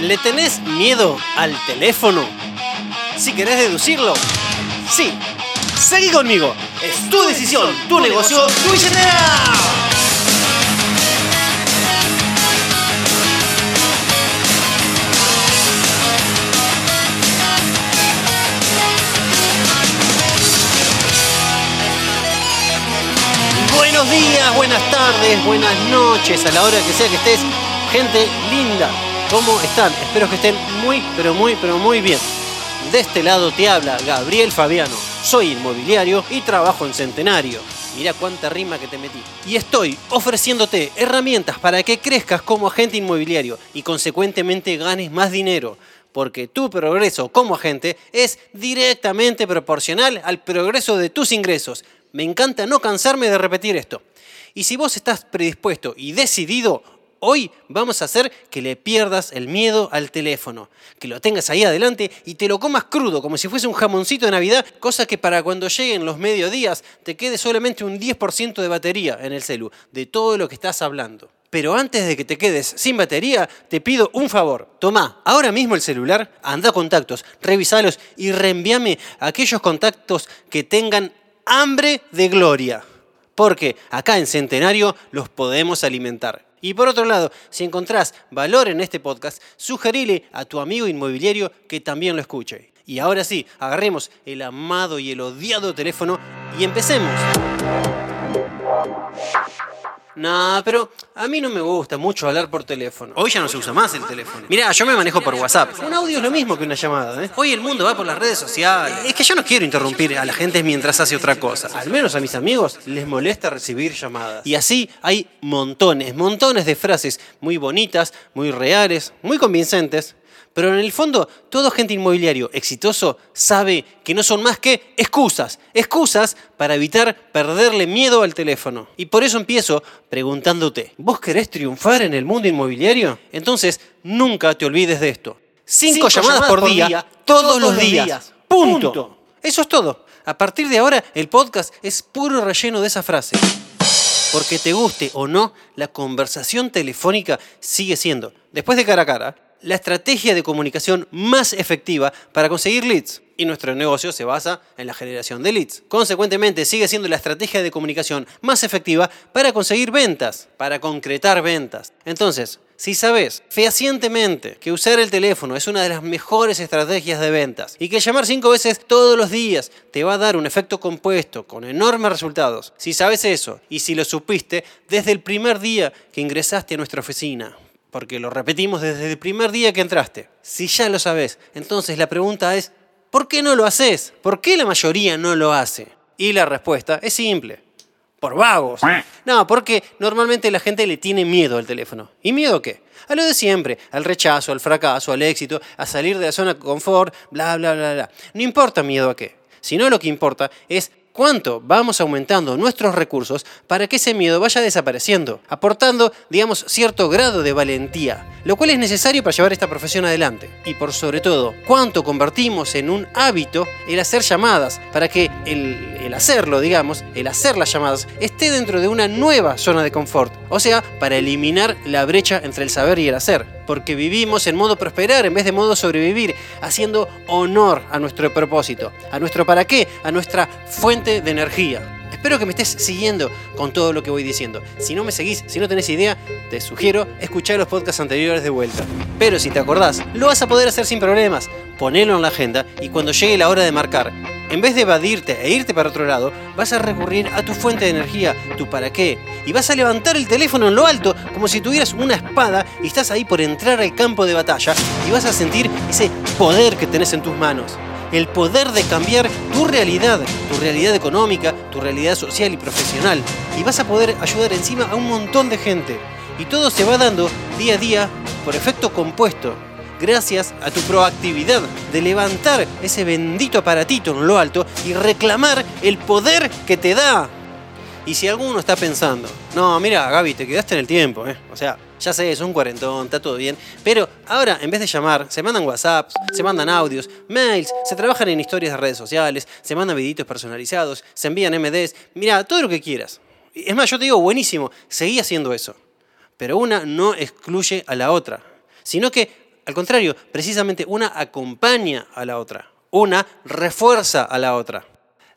¿Le tenés miedo al teléfono? Si querés deducirlo, sí. Seguí conmigo. Es tu decisión, tu negocio, tu billetera. Buenos días, buenas tardes, buenas noches, a la hora que sea que estés. Gente linda, ¿cómo están? Espero que estén muy, pero muy, pero muy bien. De este lado te habla Gabriel Fabiano. Soy inmobiliario y trabajo en Centenario. Mira cuánta rima que te metí. Y estoy ofreciéndote herramientas para que crezcas como agente inmobiliario y consecuentemente ganes más dinero. Porque tu progreso como agente es directamente proporcional al progreso de tus ingresos. Me encanta no cansarme de repetir esto. Y si vos estás predispuesto y decidido, hoy vamos a hacer que le pierdas el miedo al teléfono, que lo tengas ahí adelante y te lo comas crudo, como si fuese un jamoncito de Navidad, cosa que para cuando lleguen los mediodías te quede solamente un 10% de batería en el celu, de todo lo que estás hablando. Pero antes de que te quedes sin batería, te pido un favor. Toma ahora mismo el celular, anda a contactos, revisalos y reenvíame aquellos contactos que tengan hambre de gloria. Porque acá en Centenario los podemos alimentar. Y por otro lado, si encontrás valor en este podcast, sugerile a tu amigo inmobiliario que también lo escuche. Y ahora sí, agarremos el amado y el odiado teléfono y empecemos. No, pero a mí no me gusta mucho hablar por teléfono. Hoy ya no se usa más el teléfono. Mirá, yo me manejo por WhatsApp. Un audio es lo mismo que una llamada, ¿eh? Hoy el mundo va por las redes sociales. Es que yo no quiero interrumpir a la gente mientras hace otra cosa. Al menos a mis amigos les molesta recibir llamadas. Y así hay montones, montones de frases muy bonitas, muy reales, muy convincentes, pero en el fondo, todo agente inmobiliario exitoso sabe que no son más que excusas, excusas para evitar perderle miedo al teléfono. Y por eso empiezo preguntándote, ¿vos querés triunfar en el mundo inmobiliario? Entonces, nunca te olvides de esto. Cinco, llamadas, por, día, todos, los días. Punto. Eso es todo. A partir de ahora, el podcast es puro relleno de esa frase. Porque te guste o no, la conversación telefónica sigue siendo, después de cara a cara, la estrategia de comunicación más efectiva para conseguir leads. Y nuestro negocio se basa en la generación de leads. Consecuentemente, sigue siendo la estrategia de comunicación más efectiva para conseguir ventas, para concretar ventas. Entonces, si sabes fehacientemente que usar el teléfono es una de las mejores estrategias de ventas y que llamar cinco veces todos los días te va a dar un efecto compuesto con enormes resultados, si sabes eso y si lo supiste desde el primer día que ingresaste a nuestra oficina, porque lo repetimos desde el primer día que entraste. Si ya lo sabes, entonces la pregunta es, ¿por qué no lo haces? ¿Por qué la mayoría no lo hace? Y la respuesta es simple. Por vagos. No, porque normalmente la gente le tiene miedo al teléfono. ¿Y miedo a qué? A lo de siempre, al rechazo, al fracaso, al éxito, a salir de la zona de confort, bla, bla, bla, bla. No importa miedo a qué, sino lo que importa es cuánto vamos aumentando nuestros recursos para que ese miedo vaya desapareciendo, aportando, digamos, cierto grado de valentía, lo cual es necesario para llevar esta profesión adelante. Y por sobre todo, cuánto convertimos en un hábito el hacer llamadas, para que el, el hacerlo, digamos, el hacer las llamadas, esté dentro de una nueva zona de confort, o sea, para eliminar la brecha entre el saber y el hacer porque vivimos en modo prosperar en vez de modo sobrevivir, haciendo honor a nuestro propósito, a nuestro para qué, a nuestra fuente de energía. Espero que me estés siguiendo con todo lo que voy diciendo. Si no me seguís, si no tenés idea, te sugiero escuchar los podcasts anteriores de vuelta. Pero si te acordás, lo vas a poder hacer sin problemas. Ponelo en la agenda y cuando llegue la hora de marcar, en vez de evadirte e irte para otro lado, vas a recurrir a tu fuente de energía, tu para qué, y vas a levantar el teléfono en lo alto como si tuvieras una espada y estás ahí por entrar al campo de batalla y vas a sentir ese poder que tenés en tus manos. El poder de cambiar tu realidad, tu realidad económica, tu realidad social y profesional. Y vas a poder ayudar encima a un montón de gente. Y todo se va dando día a día por efecto compuesto, gracias a tu proactividad de levantar ese bendito aparatito en lo alto y reclamar el poder que te da. Y si alguno está pensando, no, mira, Gaby, te quedaste en el tiempo, ¿eh? O sea, ya sé, es un cuarentón, está todo bien. Pero ahora, en vez de llamar, se mandan WhatsApps, se mandan audios, mails, se trabajan en historias de redes sociales, se mandan videitos personalizados, se envían MDs. Mira, todo lo que quieras. Es más, yo te digo, buenísimo, seguí haciendo eso. Pero una no excluye a la otra, sino que Al contrario, precisamente una acompaña a la otra, una refuerza a la otra.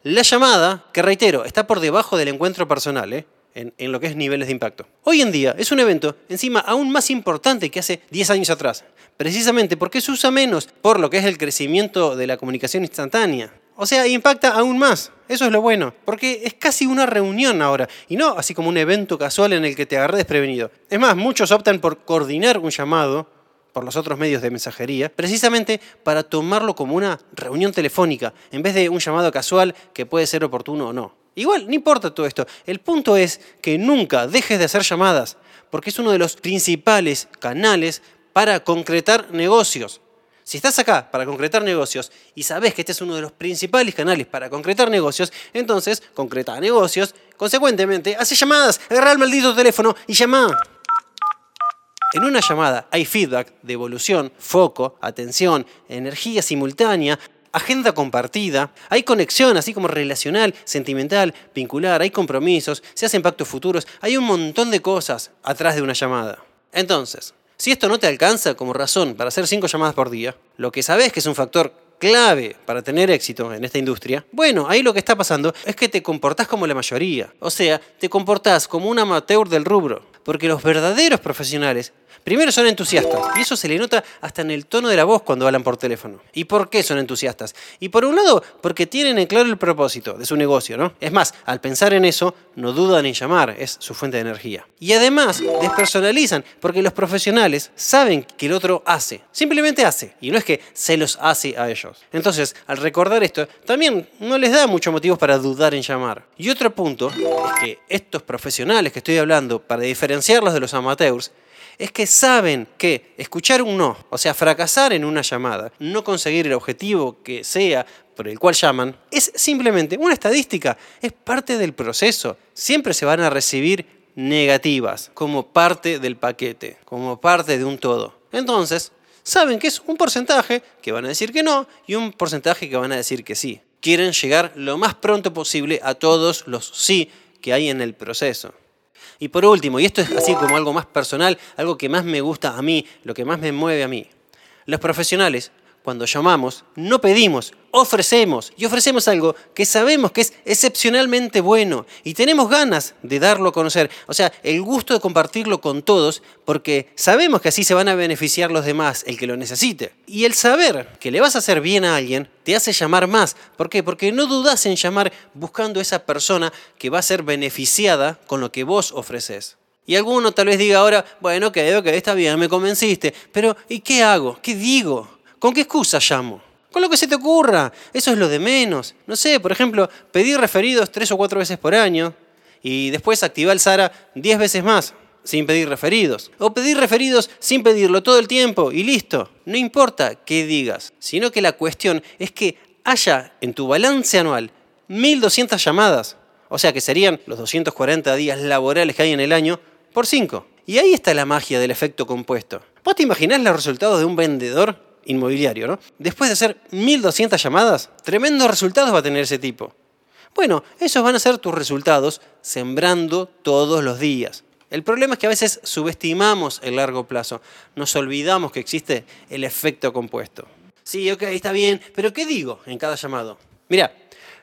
La llamada, que reitero, está por debajo del encuentro personal, ¿eh? En, lo que es niveles de impacto. Hoy en día es un evento encima aún más importante que hace 10 años atrás, precisamente porque se usa menos por lo que es el crecimiento de la comunicación instantánea. O sea, impacta aún más. Eso es lo bueno, porque es casi una reunión ahora, y no así como un evento casual en el que te agarré desprevenido. Es más, muchos optan por coordinar un llamado por los otros medios de mensajería, precisamente para tomarlo como una reunión telefónica, en vez de un llamado casual que puede ser oportuno o no. Igual, no importa todo esto. El punto es que nunca dejes de hacer llamadas, porque es uno de los principales canales para concretar negocios. Si estás acá para concretar negocios y sabes que este es uno de los principales canales para concretar negocios, entonces concreta negocios, consecuentemente, hace llamadas, agarra el maldito teléfono y llama. En una llamada hay feedback, devolución, foco, atención, energía simultánea, agenda compartida, hay conexión, así como relacional, sentimental, vincular, hay compromisos, se hacen pactos futuros, hay un montón de cosas atrás de una llamada. Entonces, si esto no te alcanza como razón para hacer cinco llamadas por día, lo que sabes que es un factor clave para tener éxito en esta industria, bueno, ahí lo que está pasando es que te comportás como la mayoría. O sea, te comportás como un amateur del rubro. Porque los verdaderos profesionales Primero son entusiastas, y eso se le nota hasta en el tono de la voz cuando hablan por teléfono. ¿Y por qué son entusiastas? Y por un lado, porque tienen en claro el propósito de su negocio, ¿no? Es más, al pensar en eso, no dudan en llamar, es su fuente de energía. Y además, despersonalizan, porque los profesionales saben que el otro hace, simplemente hace, y no es que se los hace a ellos. Entonces, al recordar esto, también no les da muchos motivos para dudar en llamar. Y otro punto es que estos profesionales que estoy hablando, para diferenciarlos de los amateurs, es que saben que escuchar un no, o sea, fracasar en una llamada, no conseguir el objetivo que sea por el cual llaman, es simplemente una estadística, es parte del proceso. Siempre se van a recibir negativas como parte del paquete, como parte de un todo. Entonces, saben que es un porcentaje que van a decir que no y un porcentaje que van a decir que sí. Quieren llegar lo más pronto posible a todos los sí que hay en el proceso. Y por último, y esto es así como algo más personal, algo que más me gusta a mí, lo que más me mueve a mí. Los profesionales, cuando llamamos, no pedimos, ofrecemos. Y ofrecemos algo que sabemos que es excepcionalmente bueno y tenemos ganas de darlo a conocer. O sea, el gusto de compartirlo con todos porque sabemos que así se van a beneficiar los demás, el que lo necesite. Y el saber que le vas a hacer bien a alguien te hace llamar más. ¿Por qué? Porque no dudas en llamar buscando esa persona que va a ser beneficiada con lo que vos ofreces. Y alguno tal vez diga ahora, bueno, que okay, está bien, me convenciste, pero ¿y qué hago? ¿Qué digo? ¿Con qué excusa llamo? Con lo que se te ocurra. Eso es lo de menos. No sé, por ejemplo, pedir referidos tres o cuatro veces por año y después activar el SARA diez veces más sin pedir referidos. O pedir referidos sin pedirlo todo el tiempo y listo. No importa qué digas, sino que la cuestión es que haya en tu balance anual 1.200 llamadas. O sea que serían los 240 días laborales que hay en el año por 5. Y ahí está la magia del efecto compuesto. ¿Vos te imaginás los resultados de un vendedor inmobiliario, ¿no? Después de hacer 1200 llamadas, tremendos resultados va a tener ese tipo. Bueno, esos van a ser tus resultados sembrando todos los días. El problema es que a veces subestimamos el largo plazo, nos olvidamos que existe el efecto compuesto. Sí, ok, está bien, pero ¿qué digo en cada llamado? Mira,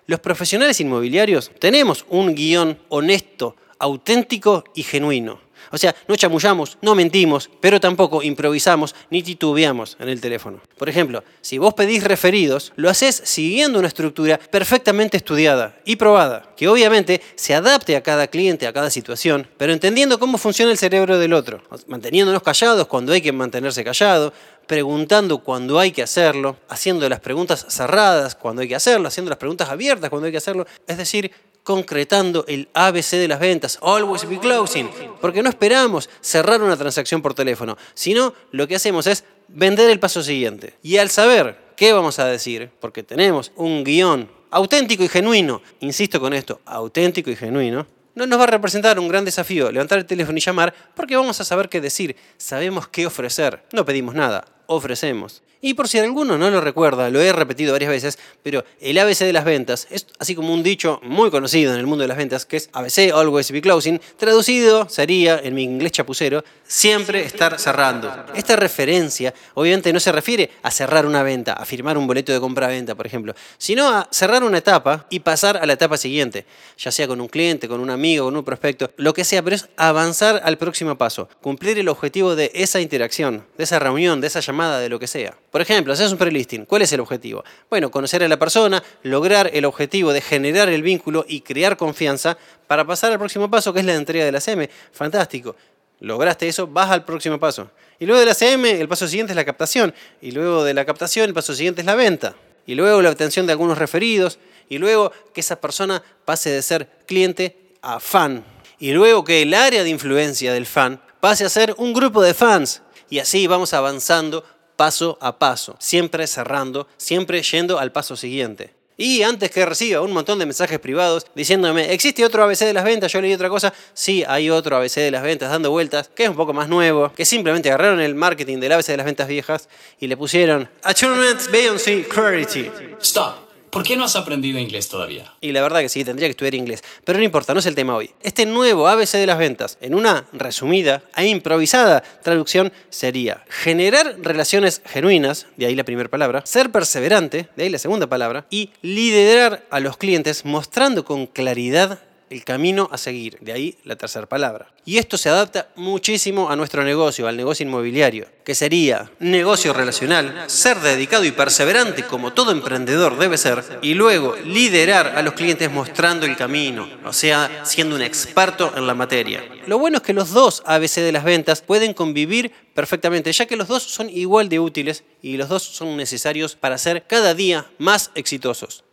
los profesionales inmobiliarios tenemos un guion honesto, auténtico y genuino. O sea, no chamullamos, no mentimos, pero tampoco improvisamos ni titubeamos en el teléfono. Por ejemplo, si vos pedís referidos, lo haces siguiendo una estructura perfectamente estudiada y probada, que obviamente se adapte a cada cliente, a cada situación, pero entendiendo cómo funciona el cerebro del otro, manteniéndonos callados cuando hay que mantenerse callado, preguntando cuando hay que hacerlo, haciendo las preguntas cerradas cuando hay que hacerlo, haciendo las preguntas abiertas cuando hay que hacerlo, es decir, concretando el ABC de las ventas, always be closing, porque no esperamos cerrar una transacción por teléfono, sino lo que hacemos es vender el paso siguiente. Y al saber qué vamos a decir, porque tenemos un guion auténtico y genuino, insisto con esto, auténtico y genuino, no nos va a representar un gran desafío levantar el teléfono y llamar porque vamos a saber qué decir, sabemos qué ofrecer, no pedimos nada, ofrecemos. Y por si alguno no lo recuerda, lo he repetido varias veces, pero el ABC de las ventas es así como un dicho muy conocido en el mundo de las ventas, que es ABC, Always Be Closing. Traducido sería, en mi inglés chapucero, siempre estar cerrando. Esta referencia obviamente no se refiere a cerrar una venta, a firmar un boleto de compra-venta, por ejemplo, sino a cerrar una etapa y pasar a la etapa siguiente, ya sea con un cliente, con un amigo, con un prospecto, lo que sea, pero es avanzar al próximo paso, cumplir el objetivo de esa interacción, de esa reunión, de esa llamada, de lo que sea. Por ejemplo, haces un prelisting. ¿Cuál es el objetivo? Bueno, conocer a la persona, lograr el objetivo de generar el vínculo y crear confianza para pasar al próximo paso, que es la entrega de la CM. Fantástico. Lograste eso, vas al próximo paso. Y luego de la CM, el paso siguiente es la captación. Y luego de la captación, el paso siguiente es la venta. Y luego la obtención de algunos referidos. Y luego que esa persona pase de ser cliente a fan. Y luego que el área de influencia del fan pase a ser un grupo de fans. Y así vamos avanzando paso a paso, siempre cerrando, siempre yendo al paso siguiente. Y antes que reciba un montón de mensajes privados diciéndome, ¿existe otro ABC de las ventas? Yo leí otra cosa. Sí, hay otro ABC de las ventas dando vueltas, que es un poco más nuevo, que simplemente agarraron el marketing del ABC de las ventas viejas y le pusieron Achievement Beyoncé Clarity. Stop. ¿Por qué no has aprendido inglés todavía? Y la verdad que sí, tendría que estudiar inglés. Pero no importa, no es el tema hoy. Este nuevo ABC de las ventas, en una resumida e improvisada traducción, sería generar relaciones genuinas, de ahí la primera palabra, ser perseverante, de ahí la segunda palabra, y liderar a los clientes mostrando con claridad el camino a seguir, de ahí la tercera palabra. Y esto se adapta muchísimo a nuestro negocio, al negocio inmobiliario, que sería negocio relacional, ser dedicado y perseverante como todo emprendedor debe ser, y luego liderar a los clientes mostrando el camino, o sea, siendo un experto en la materia. Lo bueno es que los dos ABC de las ventas pueden convivir perfectamente, ya que los dos son igual de útiles y los dos son necesarios para ser cada día más exitosos.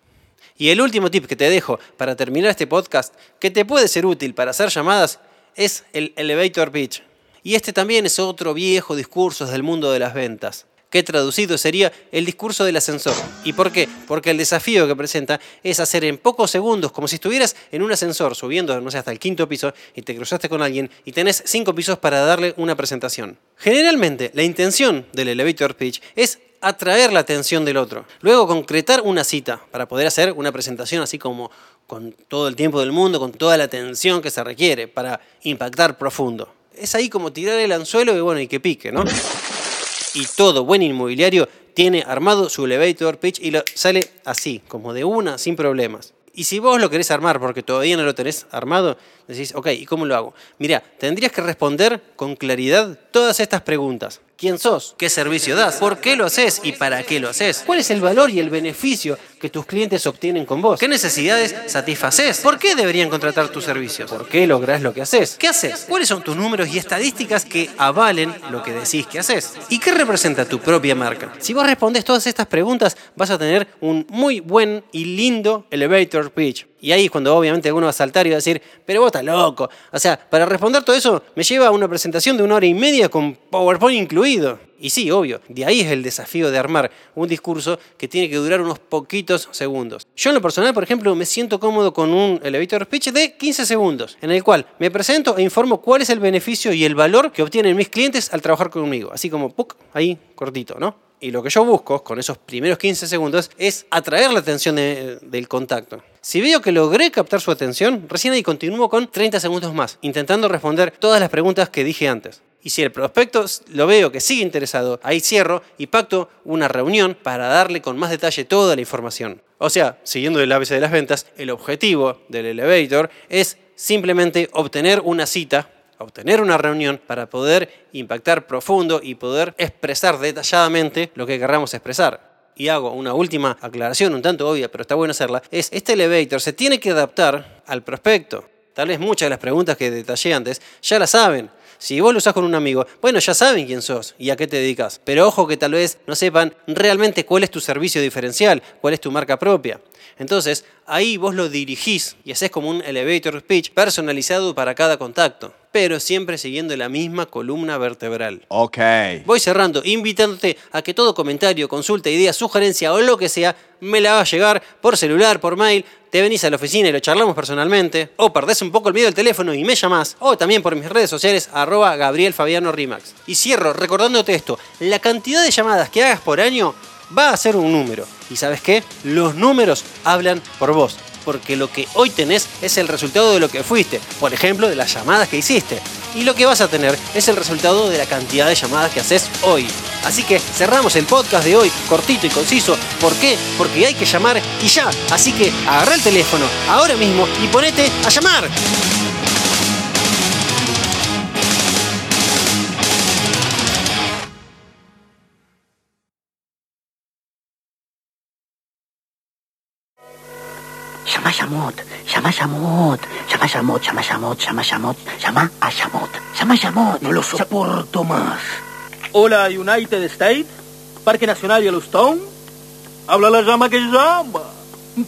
Y el último tip que te dejo para terminar este podcast, que te puede ser útil para hacer llamadas, es el elevator pitch. Y este también es otro viejo discurso del mundo de las ventas, que traducido sería el discurso del ascensor. ¿Y por qué? Porque el desafío que presenta es hacer en pocos segundos, como si estuvieras en un ascensor subiendo, no sé, hasta el quinto piso y te cruzaste con alguien y tenés cinco pisos para darle una presentación. Generalmente, la intención del elevator pitch es atraer la atención del otro. Luego concretar una cita para poder hacer una presentación así como con todo el tiempo del mundo, con toda la atención que se requiere para impactar profundo. Es ahí como tirar el anzuelo y bueno, y que pique, ¿no? Y todo buen inmobiliario tiene armado su elevator pitch y lo sale así, como de una, sin problemas. Y si vos lo querés armar porque todavía no lo tenés armado, decís, ok, ¿y cómo lo hago? Mira, tendrías que responder con claridad todas estas preguntas. ¿Quién sos? ¿Qué servicio das? ¿Por qué lo haces y para qué lo haces? ¿Cuál es el valor y el beneficio que tus clientes obtienen con vos? ¿Qué necesidades satisfaces? ¿Por qué deberían contratar tus servicios? ¿Por qué lográs lo que haces? ¿Qué haces? ¿Cuáles son tus números y estadísticas que avalen lo que decís que haces? ¿Y qué representa tu propia marca? Si vos respondés todas estas preguntas, vas a tener un muy buen y lindo elevator pitch. Y ahí es cuando obviamente alguno va a saltar y va a decir, pero vos estás loco. O sea, para responder todo eso me lleva a una presentación de una hora y media con PowerPoint incluido. Y sí, obvio, de ahí es el desafío de armar un discurso que tiene que durar unos poquitos segundos. Yo en lo personal, por ejemplo, me siento cómodo con un elevator speech de 15 segundos, en el cual me presento e informo cuál es el beneficio y el valor que obtienen mis clientes al trabajar conmigo. Así como, ¡puc! ahí cortito, ¿no? Y lo que yo busco con esos primeros 15 segundos es atraer la atención del contacto. Si veo que logré captar su atención, recién ahí continúo con 30 segundos más, intentando responder todas las preguntas que dije antes. Y si el prospecto lo veo que sigue interesado, ahí cierro y pacto una reunión para darle con más detalle toda la información. O sea, siguiendo el ABC de las ventas, el objetivo del elevator es simplemente obtener una cita obtener una reunión para poder impactar profundo y poder expresar detalladamente lo que querramos expresar. Y hago una última aclaración, un tanto obvia, pero está bueno hacerla, es este elevator se tiene que adaptar al prospecto. Tal vez muchas de las preguntas que detallé antes ya las saben. Si vos lo usás con un amigo, bueno, ya saben quién sos y a qué te dedicas. Pero ojo que tal vez no sepan realmente cuál es tu servicio diferencial, cuál es tu marca propia. Entonces, ahí vos lo dirigís y haces como un elevator speech personalizado para cada contacto, pero siempre siguiendo la misma columna vertebral. Ok. Voy cerrando, invitándote a que todo comentario, consulta, idea, sugerencia o lo que sea, me la va a llegar por celular, por mail, te venís a la oficina y lo charlamos personalmente, o perdés un poco el miedo del teléfono y me llamás, o también por mis redes sociales, arroba Gabriel Fabiano Rimax. Y cierro recordándote esto, la cantidad de llamadas que hagas por año va a ser un número. ¿Y sabes qué? Los números hablan por vos porque lo que hoy tenés es el resultado de lo que fuiste, por ejemplo, de las llamadas que hiciste. Y lo que vas a tener es el resultado de la cantidad de llamadas que haces hoy. Así que cerramos el podcast de hoy, cortito y conciso. ¿Por qué? Porque hay que llamar y ya. Así que agarra el teléfono ahora mismo y ponete a llamar. Llama a Shamot, llama a Shamot, llama a Shamot, llama a Shamot, llama a Shamot, llama a Shamot, llama a Shamot. No lo soporto más. Hola, United States, Parque Nacional Yellowstone. Habla la llama que llama.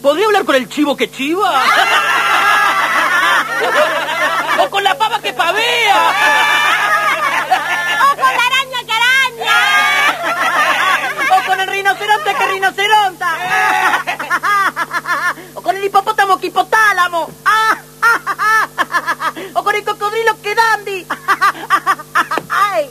¿Podría hablar con el chivo que chiva? ¡O con la pava que pavea! rinoceronta! ¡O con el hipopótamo hipotálamo, ¡O con el cocodrilo que dandy! ¡Ay!